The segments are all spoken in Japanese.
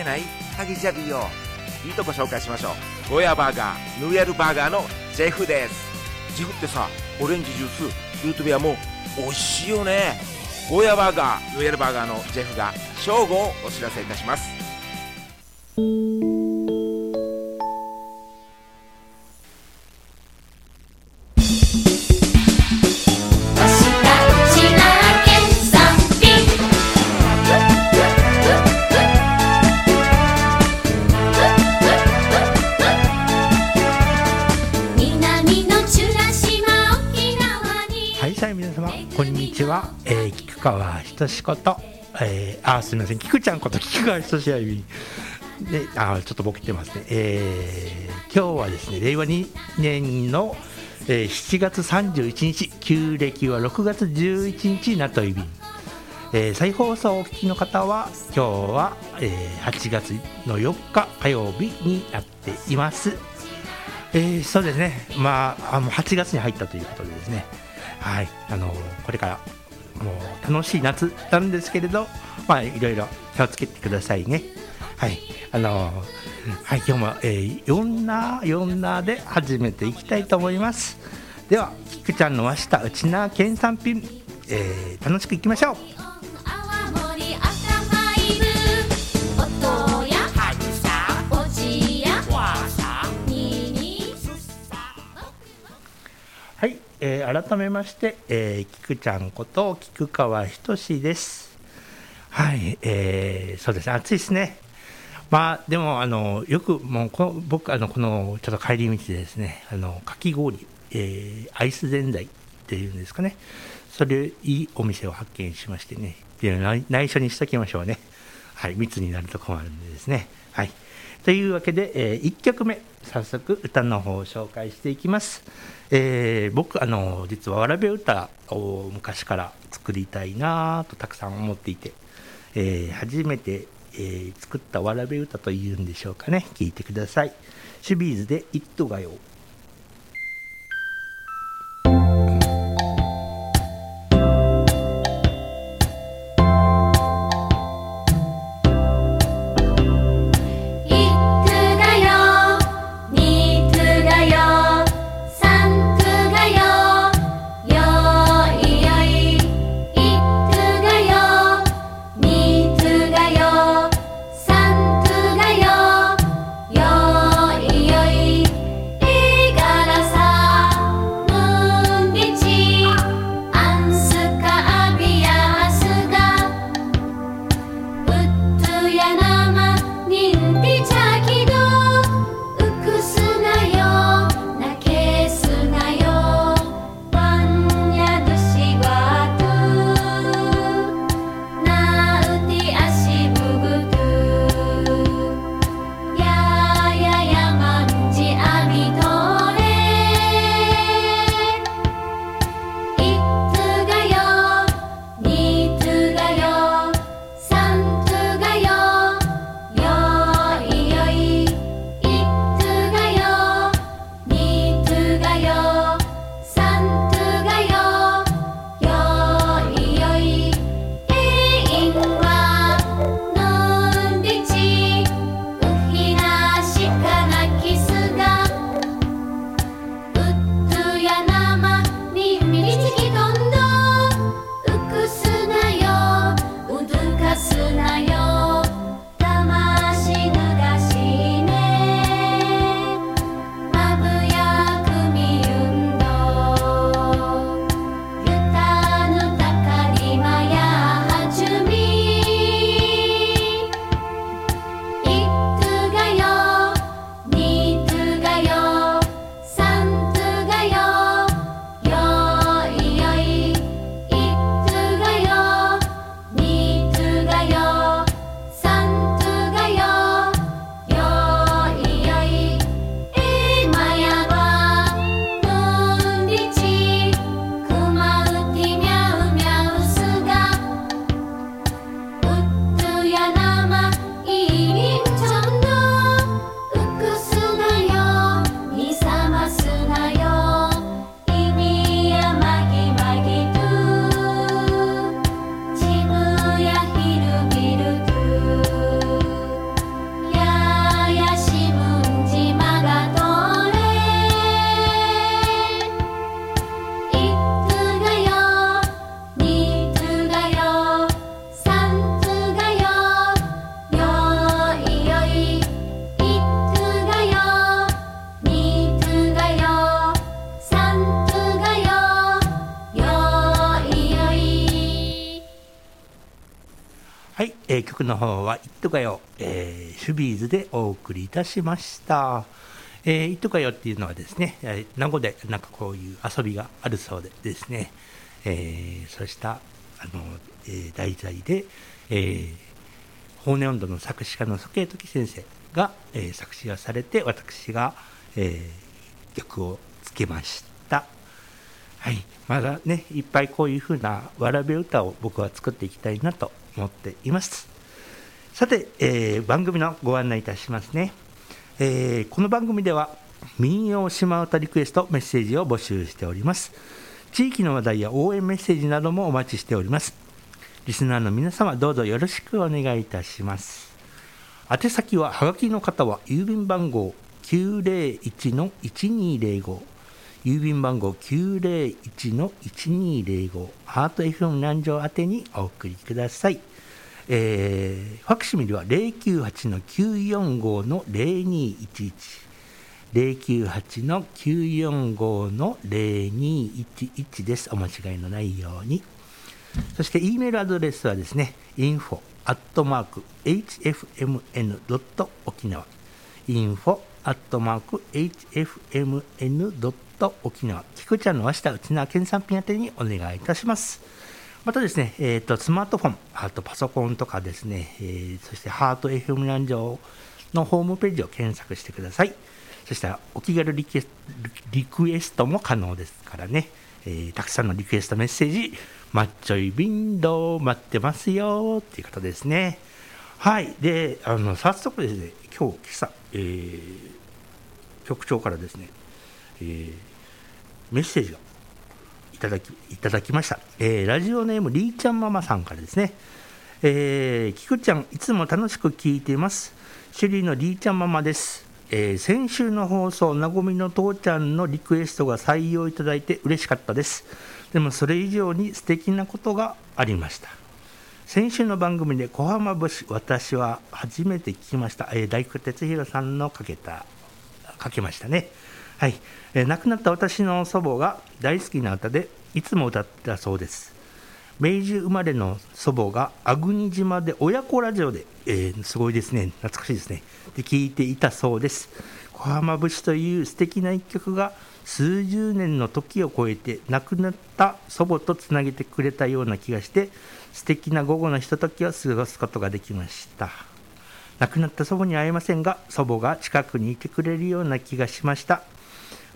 ってないハギジャビよ。いいとこ紹介しましょう。ゴヤバーガーヌエルバーガーのジェフです。ジェフってさオレンジジュースルートビアも美味しいよね。ゴーヤバーガーヌエルバーガーのジェフが正午をお知らせいたします。は、えー、菊川仁こと、えー、あすみません。菊ちゃんこと菊川仁志あゆみであちょっとボケてますね、えー、今日はですね令和2年の、えー、7月31日旧暦は6月11日なといびえー、再放送をお聞きの方は今日は、えー、8月の4日火曜日になっています、えー、そうですね。まああの8月に入ったということでですね。はい、あのこれからもう楽しい夏なんですけれど、まあ、いろいろ気をつけてくださいね。はい、あのはい、今日も、えー、4な4なで始めていきたいと思います。では、菊ちゃんの和下うちな県産品、えー、楽しくいきましょう。えー、改めまして、えー、菊ちゃんこと菊川仁です。はい、えー、そうですね、暑いですね。まあ、でも、あの、よく、もうこ、僕、あの、この、ちょっと帰り道でですね、あの、かき氷、えー、アイスぜんざいっていうんですかね。それ、いいお店を発見しましてね、いや内内緒にしときましょうね。はい、密になると困るんでですね。はい。というわけで、えー、1曲目、早速歌の方を紹介していきます。えー僕あの実はわらべ歌を昔から作りたいなとたくさん思っていて、えー初めて、えー作ったわらべ歌というんでしょうかね。聞いてください。シュビーズで「イットがよ」方は「いっとかよ」えー、シュビーズでお送りいたしました。えー、いっとかよっていうのはですね、えー名護でなんかこういう遊びがあるそうでですね、えーそうしたあの、えー題材で、えー、法音温度の作詞家の蘇慶時先生が、えー作詞をされて私が、えー曲をつけました。はい、まだね、いっぱいこういうふうなわらべ歌を僕は作っていきたいなと思っています。さて、えー番組のご案内いたしますね。えーこの番組では民謡島唄リクエストメッセージを募集しております。地域の話題や応援メッセージなどもお待ちしております。リスナーの皆様どうぞよろしくお願いいたします。宛先ははがきの方は郵便番号901-1205郵便番号901-1205ハート FM 南城宛てにお送りください。えーファクシミリは098-945の0211 098の945の0211です。お間違いのないように。そして、E メールアドレスはですね、info アットマーク hfmn 沖縄 info アットマーク hfmn 沖縄菊ちゃんの和下内縄県産品宛てにお願いいたします。またですね、えー、とスマートフォン、あとパソコンとかですね、えーそしてハート FM 南城のホームページを検索してください。そしたらお気軽リクエストも可能ですからね、えーたくさんのリクエストメッセージ、マッチョイビンド待ってますよっていうことですね。はい、で、あの早速ですね、今日、今朝、えー局長からですね、えーメッセージがただきいただきました、えーラジオネームりーちゃんママさんからですね、えー、きくちゃんいつも楽しく聞いています。シュリーのりーちゃんママです、えー先週の放送なごみの父ちゃんのリクエストが採用いただいて嬉しかったです。でもそれ以上に素敵なことがありました。先週の番組で小浜節私は初めて聞きました、えー大工哲弘さんのかけたかけましたね。はい、えー亡くなった私の祖母が大好きな歌でいつも歌ってたそうです。明治生まれの祖母が粟国島で親子ラジオで、えーすごいですね、懐かしいですね。で聞いていたそうです。小浜節という素敵な一曲が数十年の時を超えて亡くなった祖母とつなげてくれたような気がして素敵な午後のひとときを過ごすことができました。亡くなった祖母に会えませんが祖母が近くにいてくれるような気がしました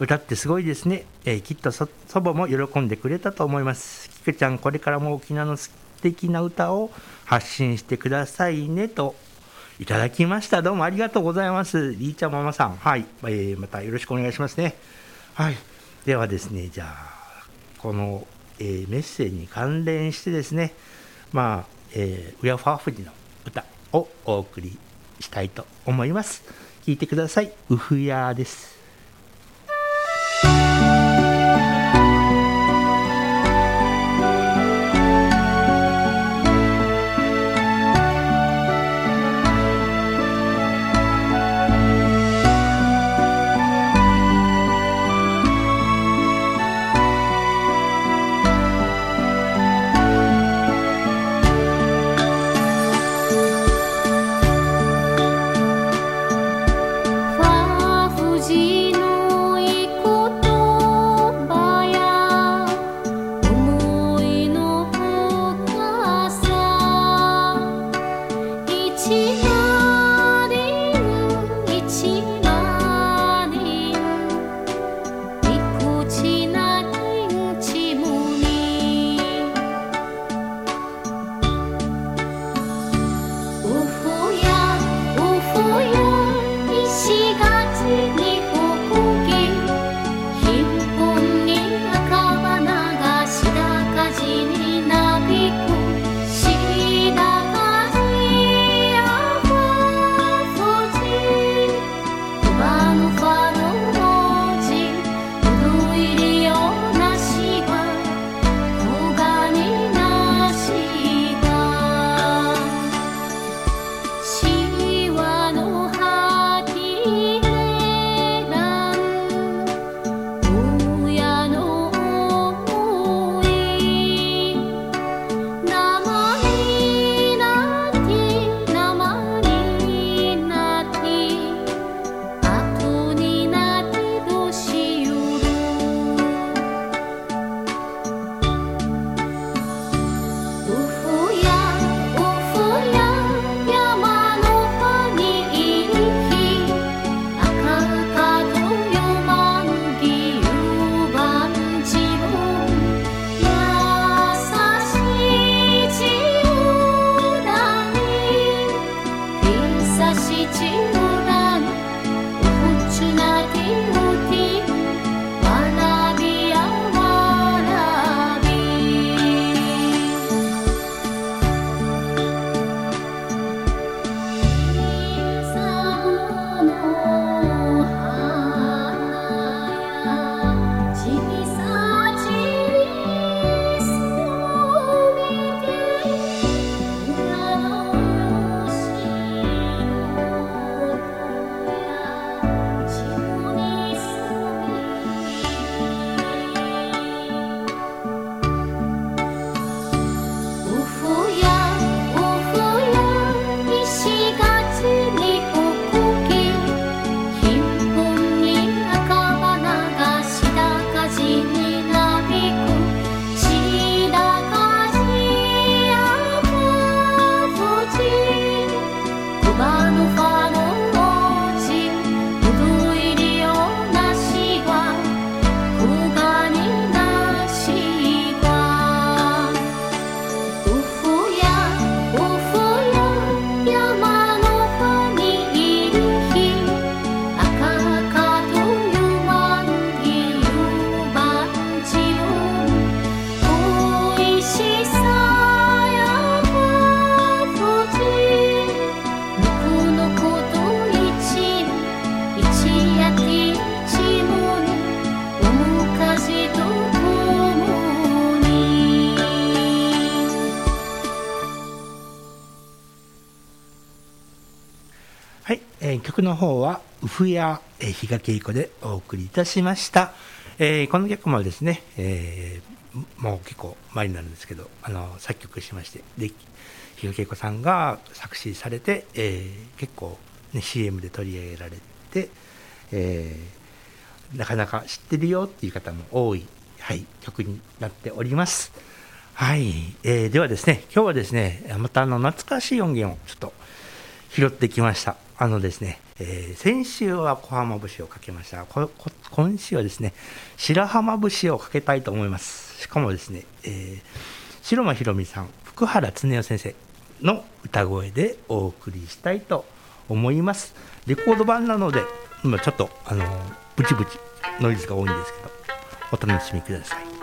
歌ってすごいですね、えーきっと祖母も喜んでくれたと思います。きくちゃんこれからも沖縄の素敵な歌を発信してくださいねといただきました。どうもありがとうございます。りーちゃんママさん。はい、えーまたよろしくお願いしますね。はい。ではですねじゃあこの、えーメッセージに関連してですね。まあ、えー、ウヤファーフジの歌をお送りしたいと思います。聞いてください。ウフヤです。方は「ウフや、えー、比嘉恵子」でお送りいたしました、えーこの曲もですね、えーもう結構前になるんですけどあの作曲しましてで比嘉恵子さんが作詞されて、えー結構、ね、CM で取り上げられて、えーなかなか知ってるよっていう方も多い、はい、曲になっております。はい、えーではですね今日はですねまたあの懐かしい音源をちょっと拾ってきました。あのですね、えー先週は小浜節をかけました。今週はですね白浜節をかけたいと思います。しかもですね、えー白間ひろみさん福原恒夫先生の歌声でお送りしたいと思います。レコード版なので今ちょっとあのブチブチノイズが多いんですけどお楽しみください。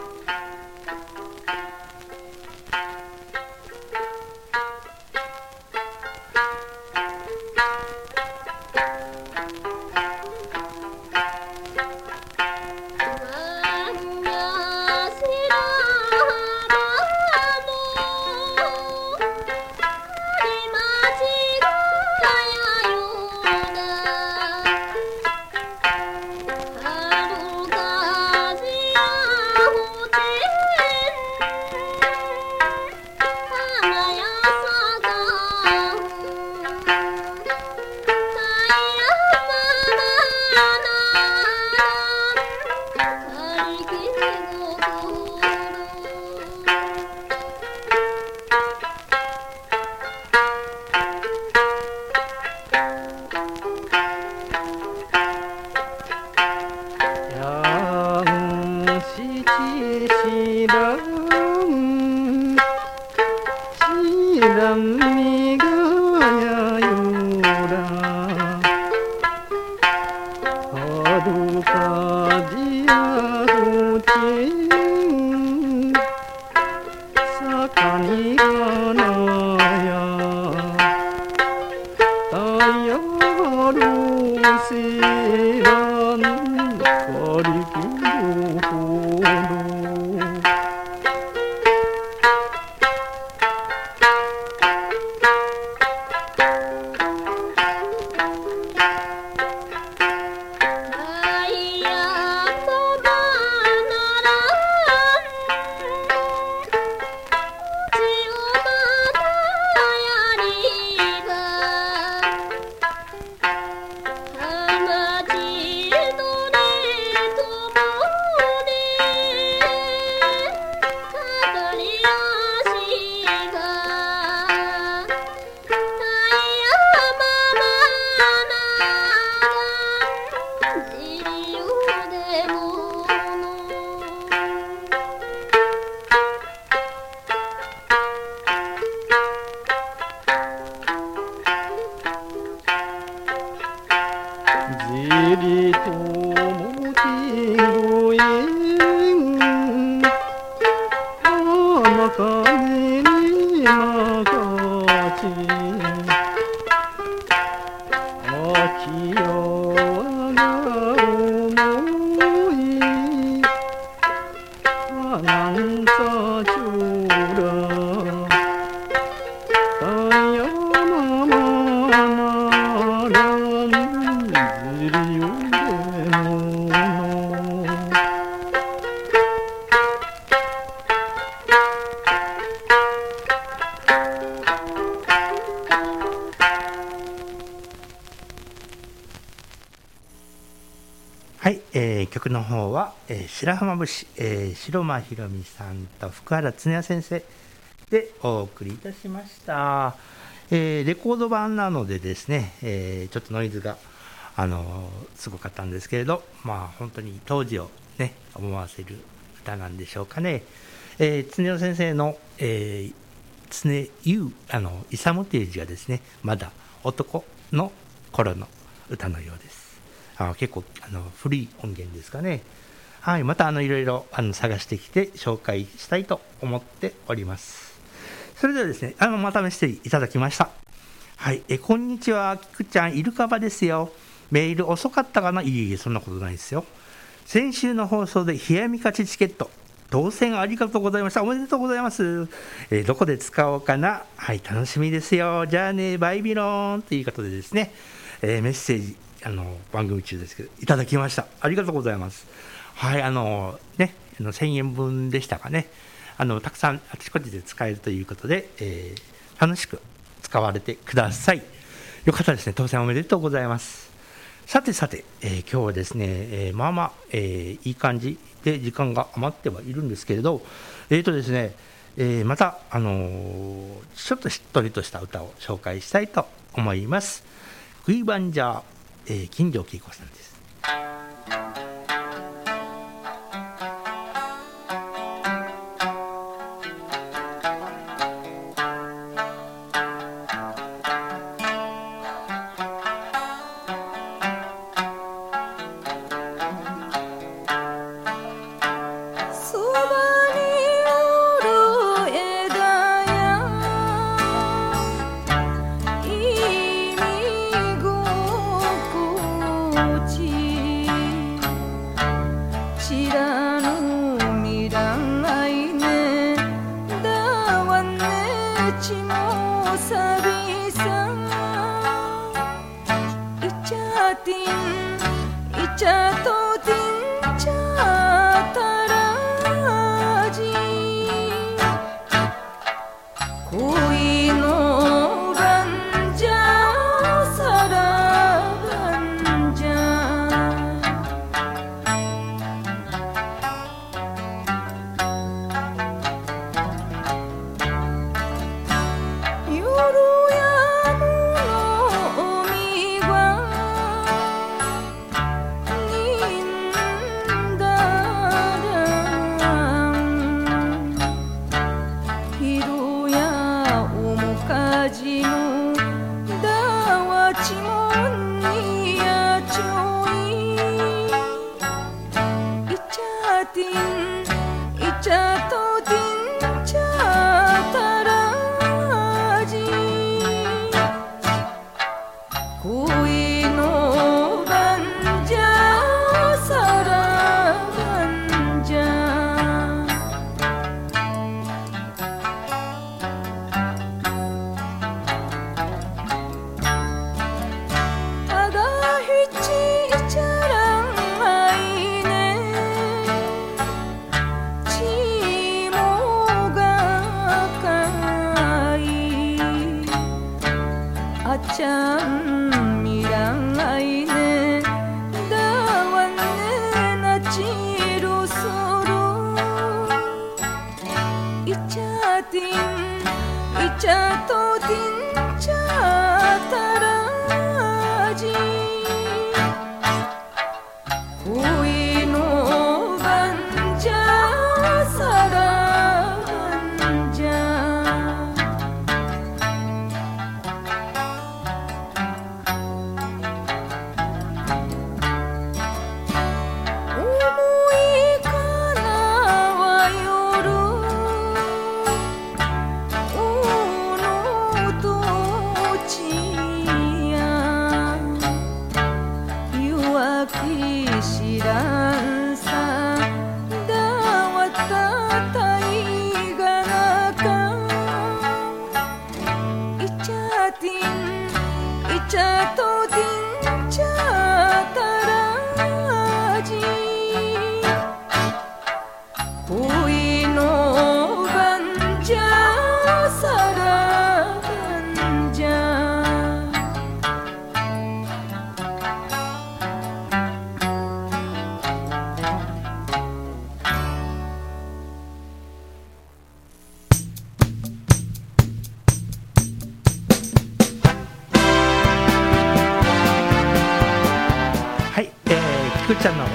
花金にまか白浜節、えー白間ひろみさんと福原恒也先生でお送りいたしました、えーレコード版なのでですね、えーちょっとノイズが、あのすごかったんですけれどまあ本当に当時をね思わせる歌なんでしょうかね、えー、恒也先生の、えー常ゆあの勇という字がですねまだ男の頃の歌のようです。あ結構あの古い音源ですかね。はい、またあのいろいろあの探してきて紹介したいと思っております。それではですね、あのまたメッセージいただきました。はい、えこんにちは、きくちゃん、イルカバですよ。メール遅かったかな？いえいえ、そんなことないですよ。先週の放送で冷やみ勝ちチケット、当選ありがとうございました。おめでとうございます。えーどこで使おうかな？はい、楽しみですよ。じゃあね、バイビローンということでですね、えーメッセージ、あの番組中ですけど、いただきました。ありがとうございます。はい、あのね、あの1000円分でしたかね。あのたくさんあちこちで使えるということで、えー楽しく使われてください。よかったですね。当選おめでとうございます。さてさて、えー今日はですね、えーまあまあ、えーいい感じで時間が余ってはいるんですけれど、えーとですね、えーまた、あのーちょっとしっとりとした歌を紹介したいと思います。クイバンジャー、えー金城恵子さんです。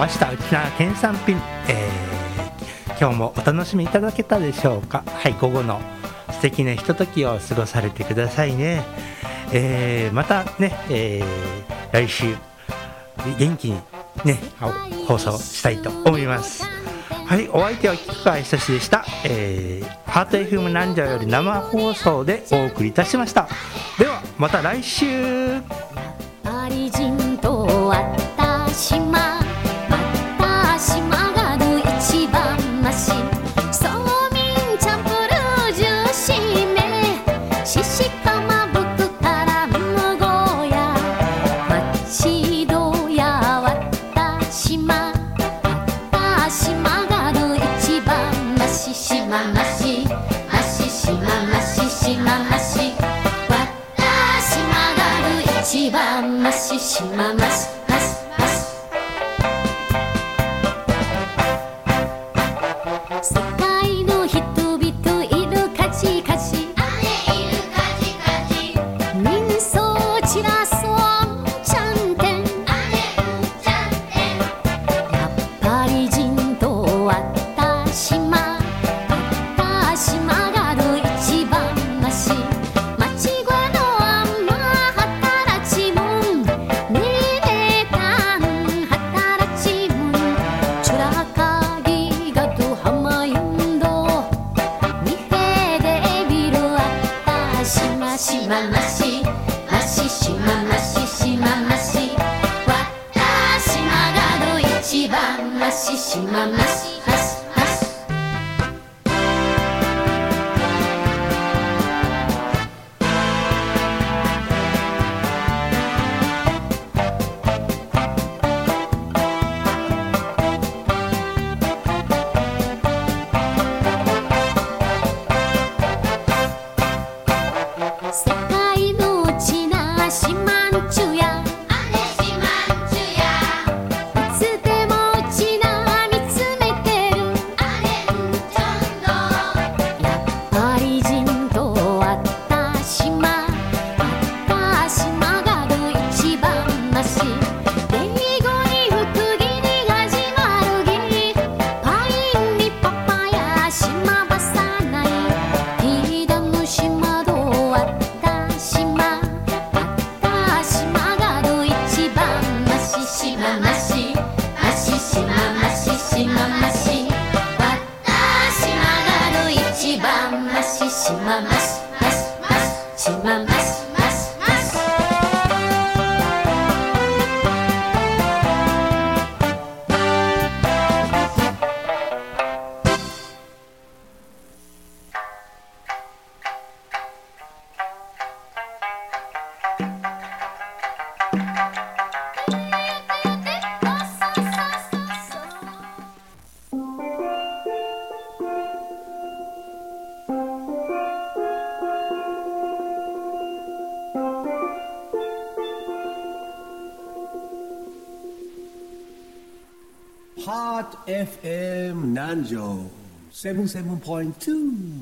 ました。沖縄県産品、えー、今日もお楽しみいただけたでしょうか。はい午後の素敵なひとときを過ごされてくださいね、えー、またね、えー、来週元気にね放送したいと思います。はいお相手は菊川久志でした、えー、ハート FM なんじゃより生放送でお送りいたしました。ではまた来週。FM Nanjo 77.2.